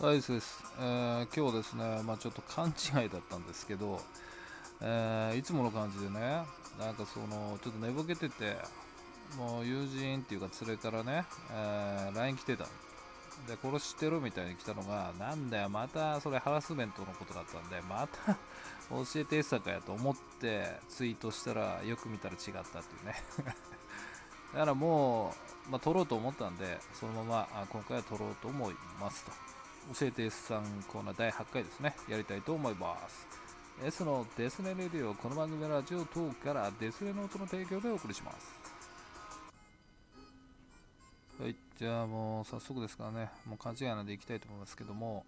はい、そうです。えー今日ですね、まあちょっと勘違いだったんですけど、えーいつもの感じでね、なんかその、ちょっと寝ぼけてて、もう友人っていうか連れからね、えー LINE 来てたの。で、殺してるみたいに来たのが、なんだよ、またそれハラスメントのことだったんで、また 教えてさかやと思ってツイートしたら、よく見たら違ったっていうね。だからもう、まあ、撮ろうと思ったんで、そのままあ今回は撮ろうと思いますと。教えて S さんコーナー第8回ですね、やりたいと思います。S のデスネレディオ、この番組はラジオトークからデスネの音の提供でお送りします。はい、じゃあもう早速ですからね、もう勘違いなんでいきたいと思いますけども、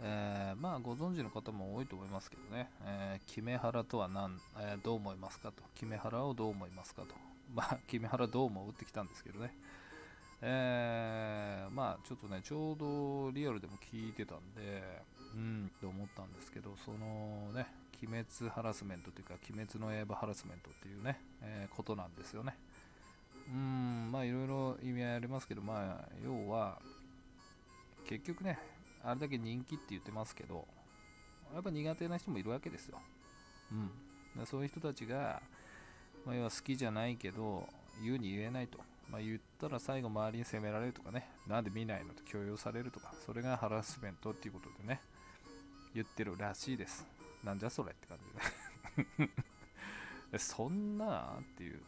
えーまあご存知の方も多いと思いますけどね、えー、キメハラとは何、えーどう思いますかと、キメハラをどう思いますかと、まあ、キメハラどう思う？ってきたんですけどね、えーまあちょっとね、ちょうどリアルでも聞いてたんで、うんと思ったんですけど、そのね、鬼滅ハラスメントというか、鬼滅の刃ハラスメントっていうね、えーことなんですよね。うん、まあいろいろ意味合いありますけど、まあ要は、結局ね、あれだけ人気って言ってますけど、やっぱ苦手な人もいるわけですよ。うん。そういう人たちが、まあ、要は好きじゃないけど、言うに言えないと。まあ、言ったら最後周りに責められるとかね、なんで見ないのと強要されるとか、それがハラスメントっていうことでね、言ってるらしいです。なんじゃそれって感じで。で そんなっていう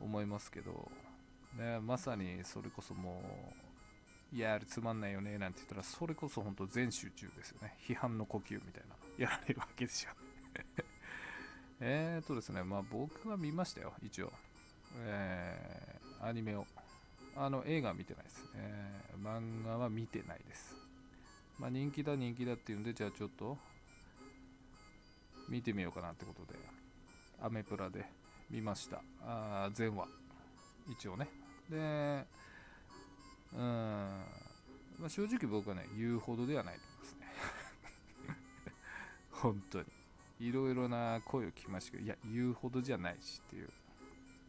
思いますけど、ね、まさにそれこそもう、いや、あれつまんないよねなんて言ったら、それこそ本当全集中ですよね。批判の呼吸みたいな、やられるわけですよ。えーとですね、まあ僕は見ましたよ、一応。えーアニメを。あの、映画は見てないです。えー漫画は見てないです。まあ人気だ人気だっていうんで、じゃあちょっと見てみようかなってことで、アメプラで見ました。あー全話。一応ね。で、うん、まあ、正直僕はね、言うほどではないと思いますね。本当に。いろいろな声を聞きましたけど、いや、言うほどじゃないしっていう。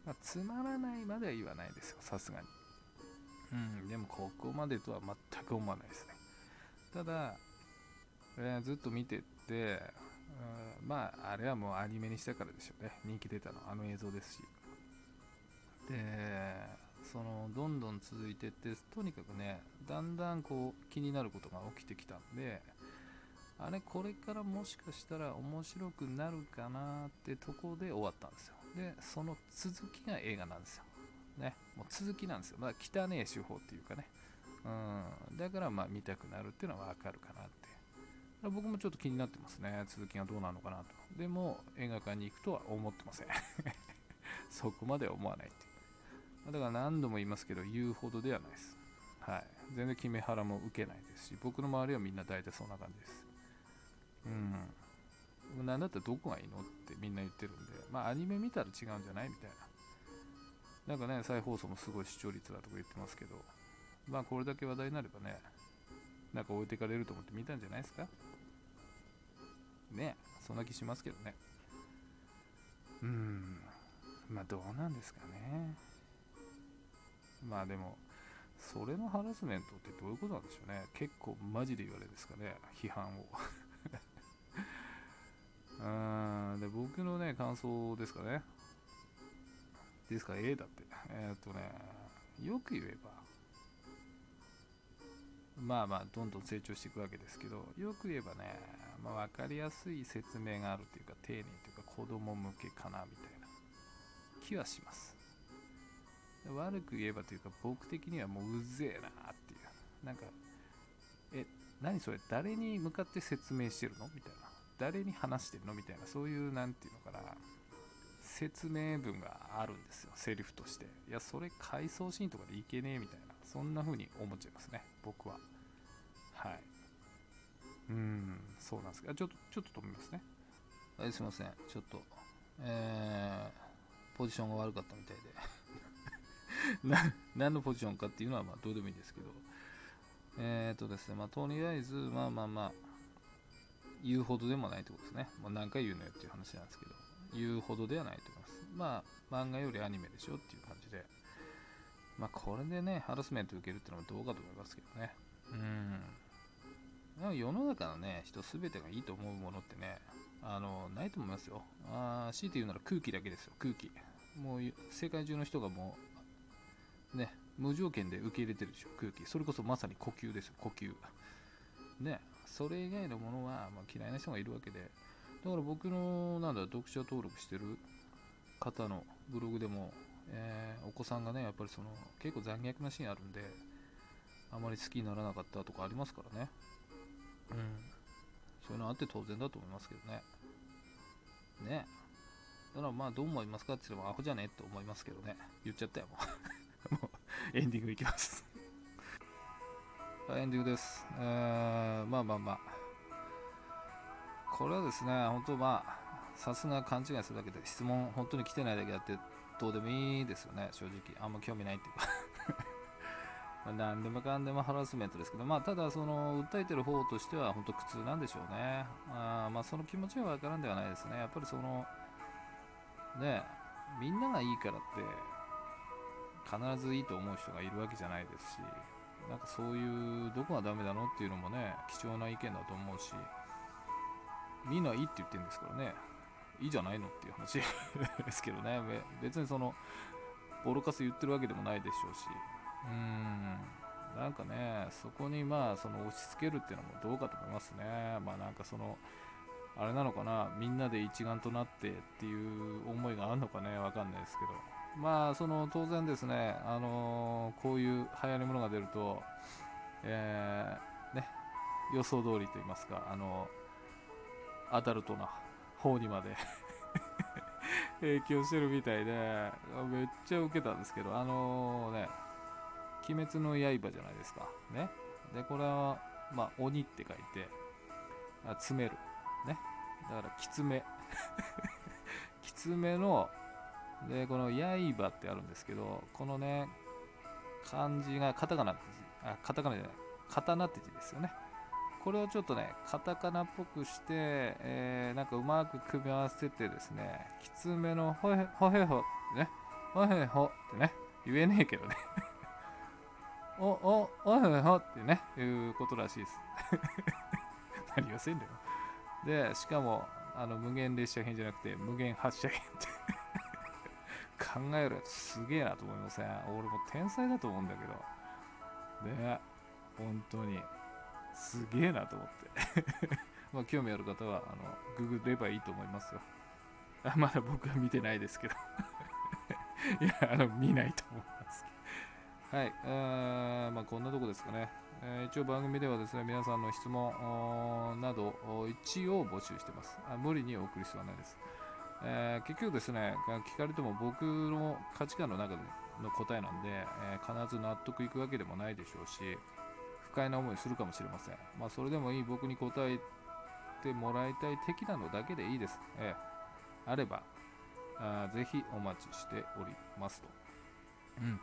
まあ、つまらないまでは言わないですよ、さすがに。うん、でもここまでとは全く思わないですね。ただ、えーずっと見てって、うんまあ、あれはもうアニメにしたからでしょうね。人気出たの、あの映像ですし。で、その、どんどん続いてって、とにかくね、だんだんこう、気になることが起きてきたんで、あれ、これからもしかしたら面白くなるかなってとこで終わったんですよ。で、その続きが映画なんですよ。ね、もう続きなんですよ。まあ、汚ねえ手法っていうかね。うん、だからまあ見たくなるっていうのはわかるかなって。僕もちょっと気になってますね。続きがどうなのかなと。でも映画館に行くとは思ってません。そこまでは思わないっていう。だから何度も言いますけど、言うほどではないです。はい。全然決め腹も受けないですし、僕の周りはみんな大体そんな感じです。うん。なんだったらどこがいいのってみんな言ってるんで、まあアニメ見たら違うんじゃないみたいな。なんかね、再放送もすごい視聴率だとか言ってますけど、まあこれだけ話題になればね、なんか置いてかれると思って見たんじゃないですか？ねそんな気しますけどね。うーん、まあどうなんですかね。まあでも、それのハラスメントってどういうことなんでしょうね。結構マジで言われるんですかね、批判を。僕のね、感想ですかね。ですか、A だって。えーっとね、よく言えば、まあまあ、どんどん成長していくわけですけど、よく言えばね、まあ、分かりやすい説明があるというか、丁寧というか、子供向けかなみたいな気はします。悪く言えばというか、僕的にはもううぜえなっていう。なんか、え、何それ、誰に向かって説明してるの？みたいな。誰に話してるの？みたいな、そういう、なんていうのかな、説明文があるんですよ、セリフとして。いや、それ回想シーンとかでいけねえみたいな、そんな風に思っちゃいますね、僕は。はい。うん、そうなんですけど、ちょっと、ちょっと止めますね。はい、すいません、ちょっと、えー、ポジションが悪かったみたいで。な何のポジションかっていうのはまあどうでもいいんですけど、えーとですね、まあとりあえず、まあまあまあ、言うほどでもないってことですね。まあ、何回言うのよっていう話なんですけど、言うほどではないと思います。まあ、漫画よりアニメでしょっていう感じで、まあこれでね、ハラスメント受けるっていうのはどうかと思いますけどね。うん。でも世の中のね、人すべてがいいと思うものってね、あの、ないと思いますよ。あ強いて言うなら空気だけですよ、空気。もう世界中の人がもう、ね、無条件で受け入れてるでしょ、空気。それこそまさに呼吸ですよ、呼吸。ね、それ以外のものは、まあ、嫌いな人がいるわけで、だから僕の、なんだ、読者登録してる方のブログでも、えー、お子さんがね、やっぱりその、結構残虐なシーンあるんで、あまり好きにならなかったとかありますからね。うん。そういうのあって当然だと思いますけどね。ね。だからまあどう思いますかって言ってもアホじゃねって思いますけどね。言っちゃったよ、もう。もうエンディングいきますはい、エンディングです。えー、まあまあまあ。これはですね、本当まあ、さすが勘違いするだけで、質問本当に来てないだけあって、どうでもいいですよね、正直。あんま興味ないっていうか 何でもかんでもハラスメントですけど、まあ、ただ、その訴えてる方としては本当苦痛なんでしょうね。あまあ、その気持ちはわからんではないですね。やっぱりその、ね、みんながいいからって、必ずいいと思う人がいるわけじゃないですし、なんかそういう、どこがダメなのっていうのもね、貴重な意見だと思うし、みんないいって言ってるんですからね、いいじゃないのっていう話 ですけどね、別にその、ボロカス言ってるわけでもないでしょうし、うん。なんかねそこにまあその押し付けるっていうのもどうかと思いますね。まあなんかそのあれなのかな。みんなで一丸となってっていう思いがあるのかね。わかんないですけど。まあその当然ですねあのー、こういう流行りものが出るとえー、ね予想通りと言いますかあのアダルトな方にまで 影響してるみたいでめっちゃウケたんですけどあのね鬼滅の刃じゃないですか。ね。で、これは、まあ、鬼って書いて、詰める。ね。だから、きつめ。きつめの、で、この刃ってあるんですけど、このね、漢字がカタカナって字、あ、カタカナじゃない、刀って字ですよね。これをちょっとね、カタカナっぽくして、えー、なんかうまく組み合わせてですね、きつめのほへほへほってね、ほへほってね、言えねえけどね お、お、おいおいおってね、いうことらしいです。何をせんだよ。で、しかも、あの、無限列車編じゃなくて、無限発射編って考えるやつすげえなと思いません、俺も天才だと思うんだけど。ね、本当に、すげえなと思って まあ、興味ある方は、あの、ググればいいと思いますよ。あまだ僕は見てないですけど いや、あの、見ないと思います。はい、えー、まあ、こんなとこですかね。え、一応番組ではですね、皆さんの質問など一応募集してますあ。無理にお送る必要はないです。えー、結局ですね、聞かれても僕の価値観の中での答えなんで、えー、必ず納得いくわけでもないでしょうし、不快な思いするかもしれません。まあ、それでもいい僕に答えてもらいたい的なのだけでいいです。えー、あればあ、ぜひお待ちしておりますと。うん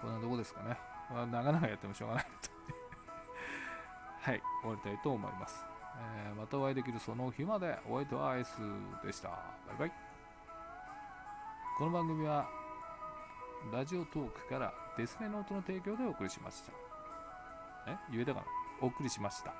こんなとこですかね。まあ、長々やってもしょうがない はい、終わりたいと思います。えー、またお会いできるその日まで、お相手はアイスでした。バイバイ。この番組は、ラジオトークからデスネノートの提供でお送りしました。え？言えたかな？お送りしました。